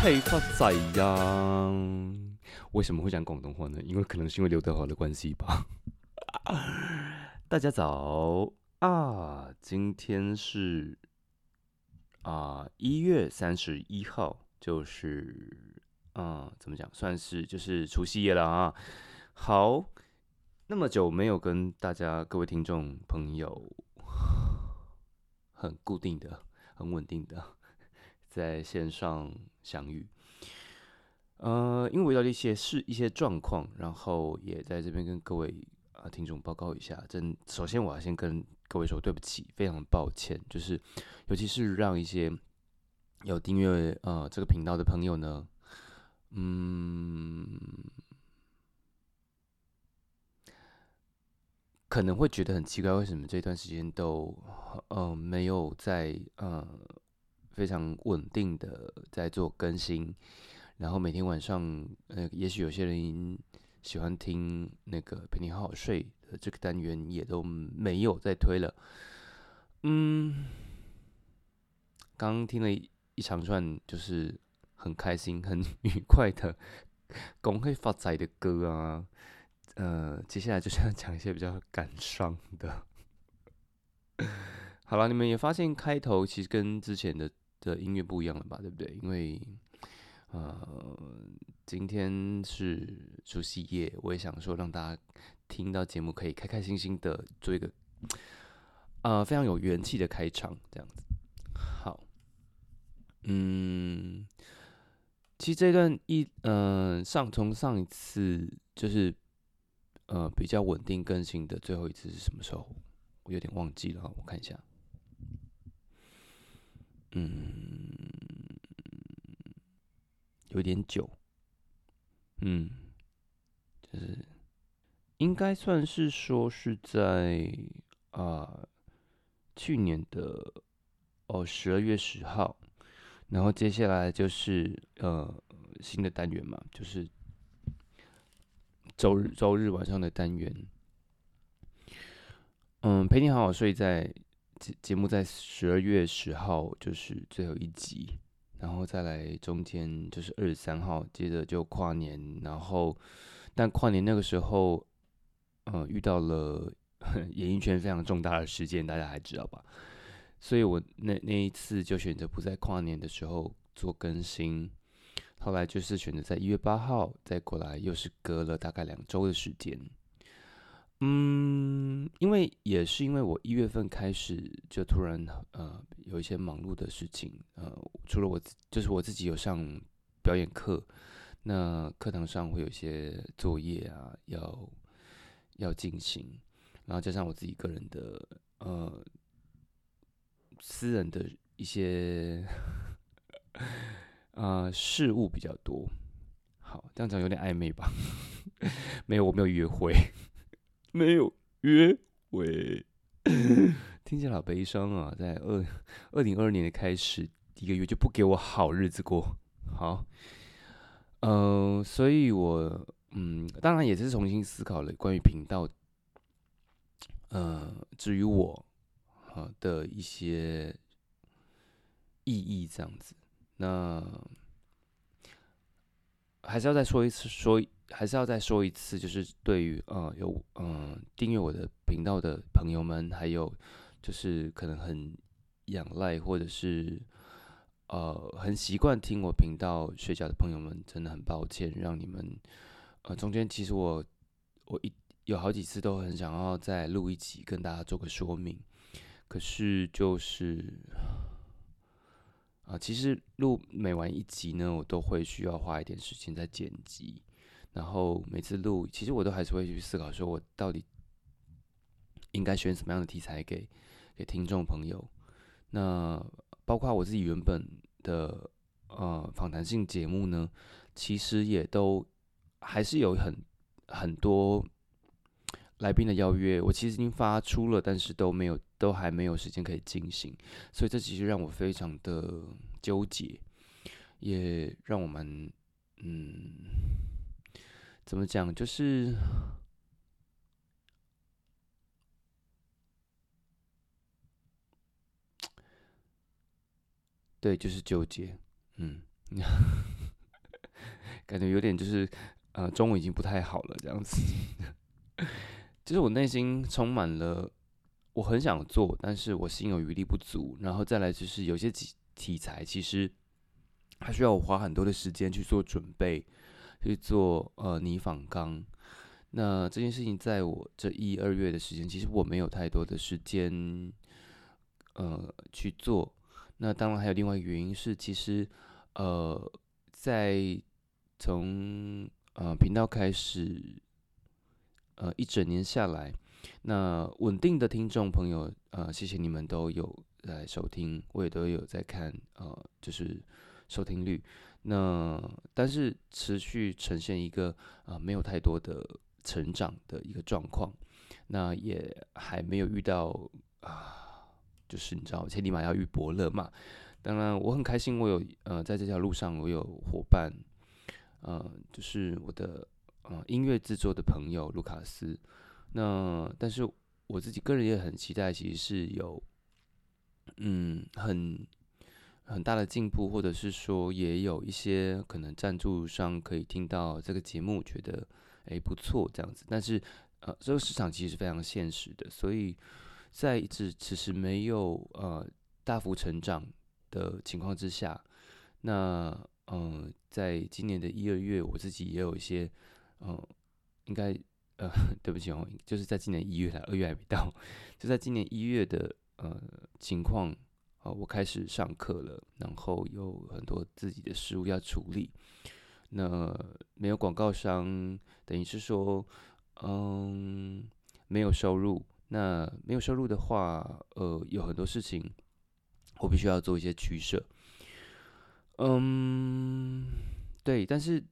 恭喜发财呀！为什么会讲广东话呢？因为可能是因为刘德华的关系吧。大家早啊，今天是啊一月三十一号，就是啊怎么讲，算是就是除夕夜了啊。好，那么久没有跟大家各位听众朋友很固定的、很稳定的在线上相遇。呃，因为遇到了一些事、一些状况，然后也在这边跟各位啊听众报告一下。真，首先我要先跟各位说对不起，非常抱歉，就是尤其是让一些有订阅呃这个频道的朋友呢，嗯，可能会觉得很奇怪，为什么这段时间都呃没有在呃非常稳定的在做更新。然后每天晚上，呃，也许有些人喜欢听那个陪你好好睡的这个单元，也都没有再推了。嗯，刚听了一长串，就是很开心、很 愉快的恭喜发财的歌啊。呃，接下来就是要讲一些比较感伤的。好了，你们也发现开头其实跟之前的的音乐不一样了吧？对不对？因为呃，今天是除夕夜，我也想说让大家听到节目可以开开心心的做一个呃非常有元气的开场，这样子。好，嗯，其实这段一嗯上从上一次就是呃比较稳定更新的最后一次是什么时候？我有点忘记了，我看一下，嗯。有点久，嗯，就是应该算是说是在啊去年的哦十二月十号，然后接下来就是呃新的单元嘛，就是周日周日晚上的单元，嗯，陪你好好睡在节节目在十二月十号就是最后一集。然后再来中间就是二十三号，接着就跨年，然后但跨年那个时候，呃，遇到了 演艺圈非常重大的事件，大家还知道吧？所以我那那一次就选择不在跨年的时候做更新，后来就是选择在一月八号再过来，又是隔了大概两周的时间。嗯，因为也是因为我一月份开始就突然呃有一些忙碌的事情，呃，除了我就是我自己有上表演课，那课堂上会有一些作业啊要要进行，然后加上我自己个人的呃私人的一些呃事物比较多。好，这样讲有点暧昧吧？没有，我没有约会。没有约会，听起来好悲伤啊！在二二零二二年的开始，一个月就不给我好日子过。好，嗯，所以我嗯，当然也是重新思考了关于频道，呃，至于我啊的一些意义这样子。那还是要再说一次说。还是要再说一次，就是对于呃有嗯订阅我的频道的朋友们，还有就是可能很仰赖或者是呃很习惯听我频道睡觉的朋友们，真的很抱歉，让你们呃中间其实我我一有好几次都很想要再录一集跟大家做个说明，可是就是啊其实录每完一集呢，我都会需要花一点时间在剪辑。然后每次录，其实我都还是会去思考，说我到底应该选什么样的题材给给听众朋友。那包括我自己原本的呃访谈性节目呢，其实也都还是有很很多来宾的邀约，我其实已经发出了，但是都没有，都还没有时间可以进行。所以这其实让我非常的纠结，也让我们嗯。怎么讲？就是，对，就是纠结。嗯，感觉有点就是呃，中文已经不太好了这样子。就是我内心充满了，我很想做，但是我心有余力不足。然后再来就是有些题题材，其实它需要我花很多的时间去做准备，去做呃拟仿纲。那这件事情在我这一二月的时间，其实我没有太多的时间呃去做。那当然还有另外一个原因是，其实呃在从呃频道开始呃一整年下来，那稳定的听众朋友呃谢谢你们都有来收听，我也都有在看呃就是收听率。那但是持续呈现一个呃没有太多的成长的一个状况，那也还没有遇到啊。就是你知道，千里马要遇伯乐嘛。当然，我很开心，我有呃，在这条路上我有伙伴，呃，就是我的呃音乐制作的朋友卢卡斯。那但是我自己个人也很期待，其实是有嗯很很大的进步，或者是说也有一些可能赞助商可以听到这个节目，觉得哎不错这样子。但是呃，这个市场其实是非常现实的，所以。在一直其实没有呃大幅成长的情况之下，那嗯，在今年的一二月，我自己也有一些嗯，应该呃，对不起哦，就是在今年一月，二月还没到，就在今年一月的呃情况啊，我开始上课了，然后有很多自己的事务要处理，那没有广告商，等于是说嗯，没有收入。那没有收入的话，呃，有很多事情我必须要做一些取舍。嗯，对，但是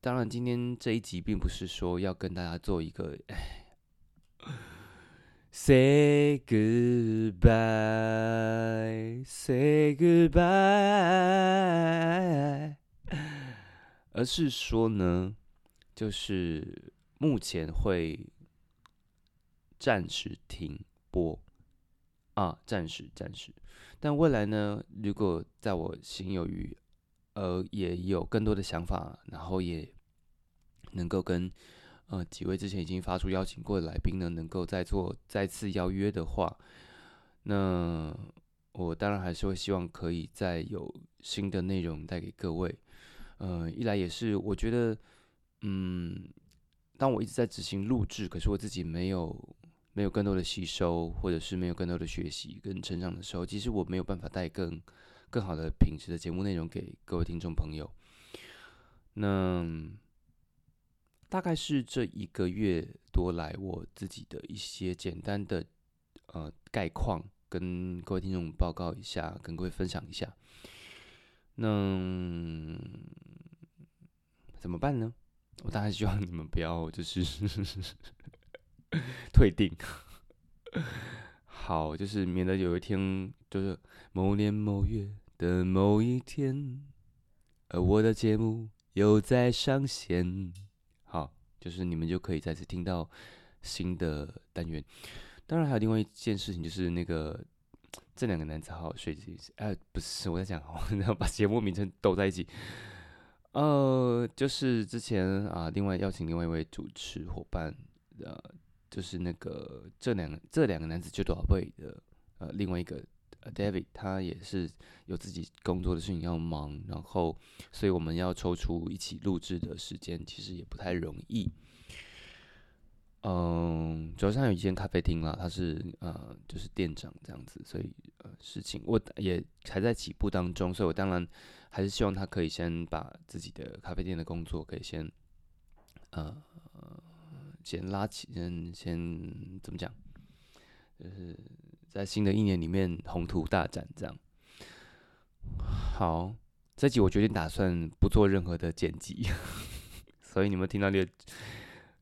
当然，今天这一集并不是说要跟大家做一个 say goodbye，say goodbye，而是说呢，就是目前会。暂时停播啊，暂时暂时。但未来呢？如果在我心有余，呃，也有更多的想法，然后也能够跟呃几位之前已经发出邀请过的来宾呢，能够再做再次邀约的话，那我当然还是会希望可以再有新的内容带给各位。呃，一来也是我觉得，嗯，当我一直在执行录制，可是我自己没有。没有更多的吸收，或者是没有更多的学习跟成长的时候，其实我没有办法带更更好的品质的节目内容给各位听众朋友。那大概是这一个月多来，我自己的一些简单的呃概况，跟各位听众报告一下，跟各位分享一下。那怎么办呢？我当然希望你们不要就是。退订，好，就是免得有一天，就是某年某月的某一天，而我的节目又在上线，就是你们就可以再次听到新的单元。当然，还有另外一件事情，就是那个这两个男子好好睡这件事。哎，不是我在讲，我 要把节目名称都在一起。呃，就是之前啊，另外邀请另外一位主持伙伴，呃。就是那个这两个这两个男子就多少倍的呃，另外一个 David，他也是有自己工作的事情要忙，然后所以我们要抽出一起录制的时间，其实也不太容易。嗯，主要上有一间咖啡厅啦，他是呃就是店长这样子，所以呃事情我也还在起步当中，所以我当然还是希望他可以先把自己的咖啡店的工作可以先呃。先拉起，先先怎么讲？就是在新的一年里面宏图大展这样。好，这集我决定打算不做任何的剪辑，所以你们听到那个，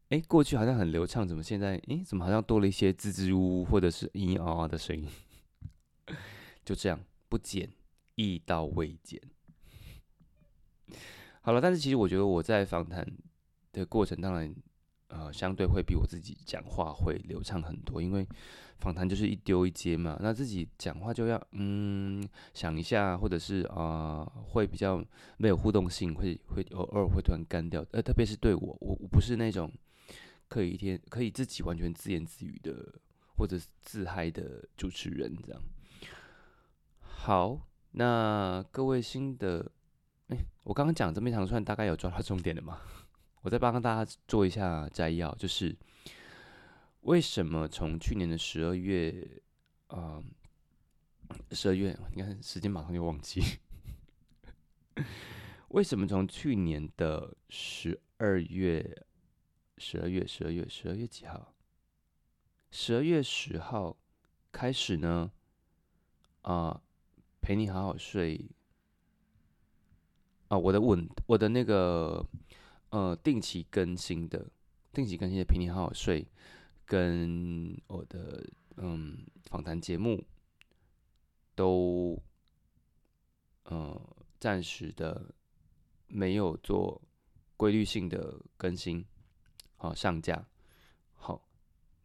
哎，过去好像很流畅，怎么现在，哎，怎么好像多了一些吱吱吾吾或者是咿咿啊啊的声音？就这样，不剪，一刀未剪。好了，但是其实我觉得我在访谈的过程，当然。呃，相对会比我自己讲话会流畅很多，因为访谈就是一丢一接嘛，那自己讲话就要嗯想一下，或者是啊会比较没有互动性，会会偶尔会突然干掉，呃，特别是对我，我我不是那种可以一天可以自己完全自言自语的或者是自嗨的主持人这样。好，那各位新的，哎，我刚刚讲这么一长串，大概有抓到重点的吗？我再帮大家做一下摘要，就是为什么从去年的十二月，啊，十二月，你看时间马上就忘记，为什么从去年的十二月，十二月，十二月，十二月几号？十二月十号开始呢？啊，陪你好好睡。啊，我的稳，我的那个。呃，定期更新的，定期更新的《陪你好好睡》，跟我的嗯访谈节目，都呃暂时的没有做规律性的更新，好上架。好，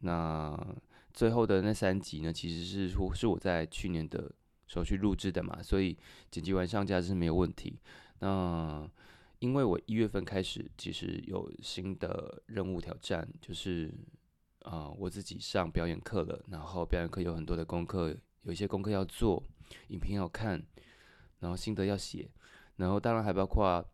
那最后的那三集呢，其实是说是我在去年的时候去录制的嘛，所以剪辑完上架是没有问题。那因为我一月份开始，其实有新的任务挑战，就是啊，我自己上表演课了。然后表演课有很多的功课，有一些功课要做，影片要看，然后心得要写，然后当然还包括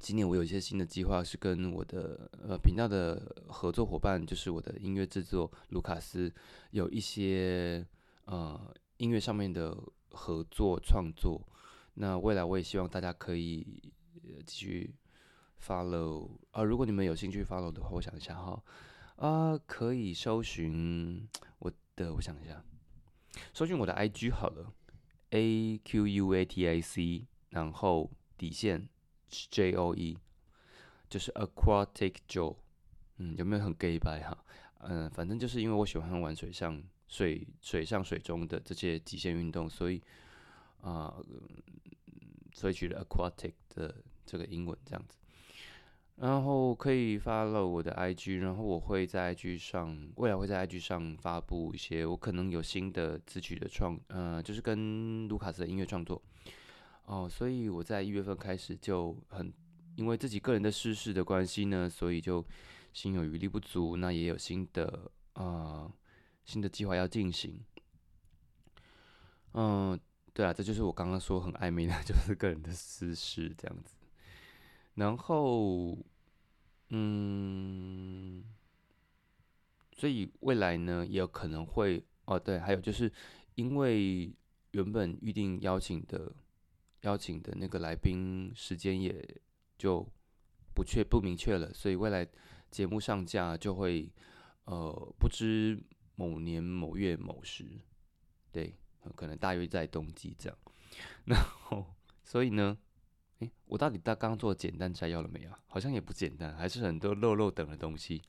今年我有一些新的计划，是跟我的呃频道的合作伙伴，就是我的音乐制作卢卡斯，有一些呃音乐上面的合作创作。那未来我也希望大家可以。继续 follow 啊！如果你们有兴趣 follow 的话，我想一下哈啊，可以搜寻我的，我想一下，搜寻我的 IG 好了，A Q U A T I C，然后底线 J O E，就是 Aquatic Joe，嗯，有没有很 gay 白哈？嗯，反正就是因为我喜欢玩水上、水水上、水中的这些极限运动，所以啊，所以取了 Aquatic 的。这个英文这样子，然后可以发了我的 IG，然后我会在 IG 上，未来会在 IG 上发布一些我可能有新的词曲的创，呃，就是跟卢卡斯的音乐创作哦，所以我在一月份开始就很，因为自己个人的事事的关系呢，所以就心有余力不足，那也有新的啊新的计划要进行，嗯，对啊，这就是我刚刚说很暧昧的，就是个人的私事这样子。然后，嗯，所以未来呢，也有可能会哦，对，还有就是，因为原本预定邀请的邀请的那个来宾时间也就不确不明确了，所以未来节目上架就会呃不知某年某月某时，对，可能大约在冬季这样，然后所以呢。哎，我到底大刚刚做简单摘要了没有？好像也不简单，还是很多漏漏等的东西。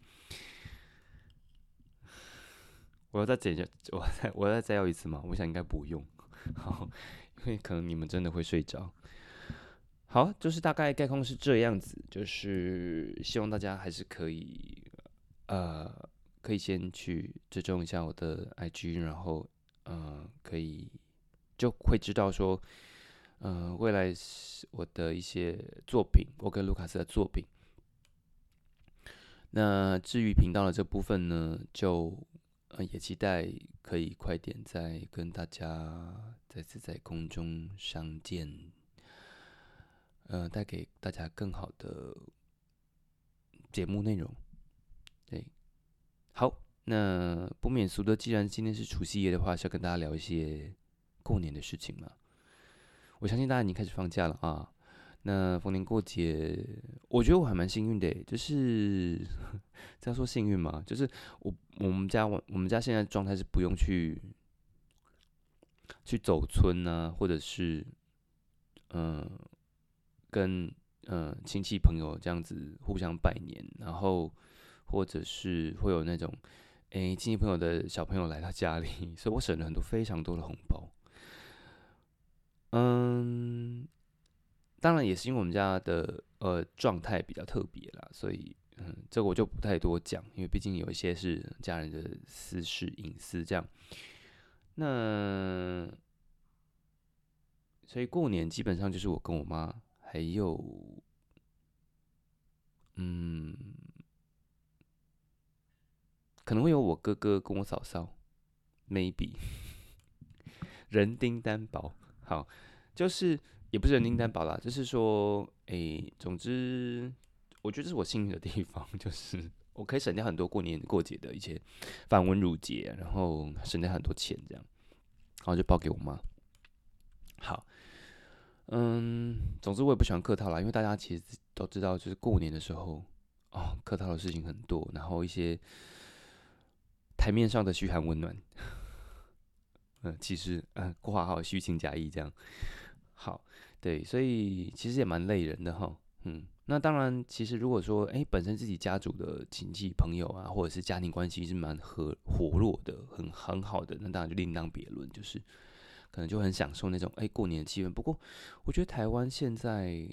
我要再简下，我再我再摘要一次吗？我想应该不用，好，因为可能你们真的会睡着。好，就是大概概况是这样子，就是希望大家还是可以，呃，可以先去追踪一下我的 IG，然后，呃，可以就会知道说。嗯，未来我的一些作品，我跟卢卡斯的作品。那至于频道的这部分呢，就呃也期待可以快点再跟大家再次在空中相见，呃，带给大家更好的节目内容。对，好，那不免俗的，既然今天是除夕夜的话，是要跟大家聊一些过年的事情嘛。我相信大家已经开始放假了啊。那逢年过节，我觉得我还蛮幸运的，就是 这样说幸运嘛，就是我我们家我我们家现在状态是不用去去走村啊，或者是嗯跟嗯亲戚朋友这样子互相拜年，然后或者是会有那种诶亲戚朋友的小朋友来到家里，所以我省了很多非常多的红包。嗯，当然也是因为我们家的呃状态比较特别啦，所以嗯，这个我就不太多讲，因为毕竟有一些是家人的私事隐私这样。那所以过年基本上就是我跟我妈，还有嗯，可能会有我哥哥跟我嫂嫂，maybe 人丁单薄，好，就是也不是人丁担保啦，就是说，诶，总之。我觉得这是我幸运的地方，就是我可以省掉很多过年过节的一些繁文缛节，然后省掉很多钱，这样，然后就包给我妈。好，嗯，总之我也不喜欢客套啦，因为大家其实都知道，就是过年的时候，哦，客套的事情很多，然后一些台面上的嘘寒问暖，嗯，其实嗯，括号虚情假意这样。好，对，所以其实也蛮累人的哈，嗯。那当然，其实如果说，哎，本身自己家族的亲戚朋友啊，或者是家庭关系是蛮和活络的，很很好的，那当然就另当别论，就是可能就很享受那种哎过年的气氛。不过，我觉得台湾现在，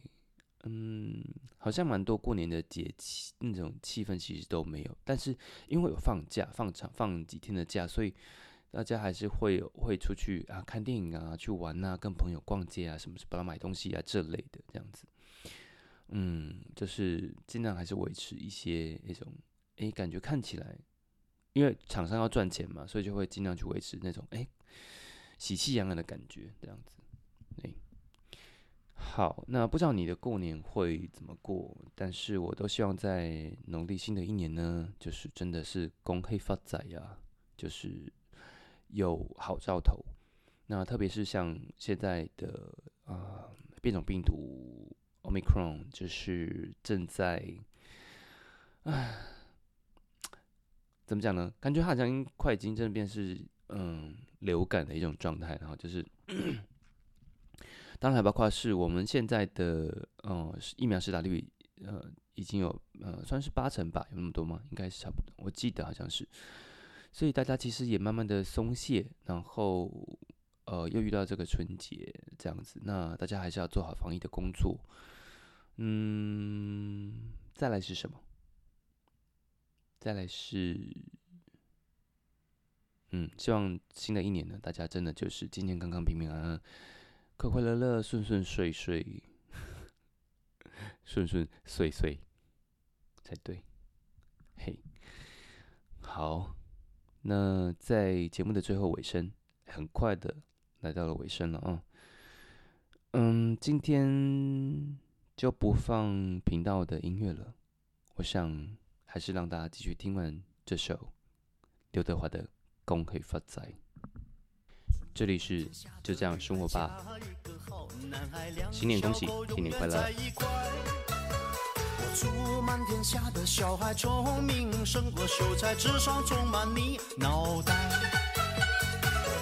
嗯，好像蛮多过年的节气那种气氛其实都没有。但是因为有放假，放长放几天的假，所以大家还是会会出去啊看电影啊，去玩啊，跟朋友逛街啊，什么帮他买东西啊这类的这样子。嗯，就是尽量还是维持一些那种，哎，感觉看起来，因为厂商要赚钱嘛，所以就会尽量去维持那种，哎，喜气洋洋的感觉，这样子。哎，好，那不知道你的过年会怎么过？但是我都希望在农历新的一年呢，就是真的是恭喜发财呀，就是有好兆头。那特别是像现在的啊变种病毒。Omicron 就是正在，唉，怎么讲呢？感觉好像快已经真的变是嗯流感的一种状态，然后就是，当然还包括是我们现在的嗯疫苗施打率呃已经有呃算是八成吧，有那么多吗？应该是差不多，我记得好像是，所以大家其实也慢慢的松懈，然后呃又遇到这个春节这样子，那大家还是要做好防疫的工作。嗯，再来是什么？再来是，嗯，希望新的一年呢，大家真的就是健健康康、平平安安、快快乐乐、顺顺遂遂、顺顺遂遂才对。嘿，好，那在节目的最后尾声，很快的来到了尾声了啊。嗯，今天。就不放频道的音乐了，我想还是让大家继续听完这首刘德华的《恭喜发财》。这里是就这样生活吧，新年恭喜，新年快乐！祝满天下的小孩聪明胜过秀才，智商充满你脑袋。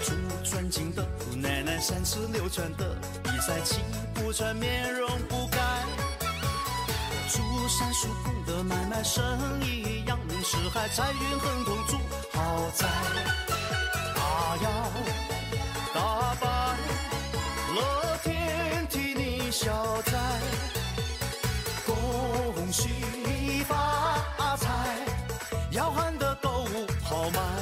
祝尊敬的姑奶奶三十六转的比赛气不喘，面容不改。祝三叔公的买卖生意，扬名四海，财运亨通，住豪宅。大摇大摆，乐天替你消灾，恭喜发财，要喊得够豪迈。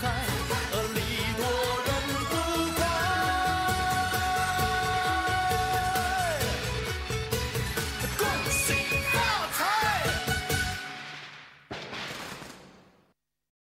cry.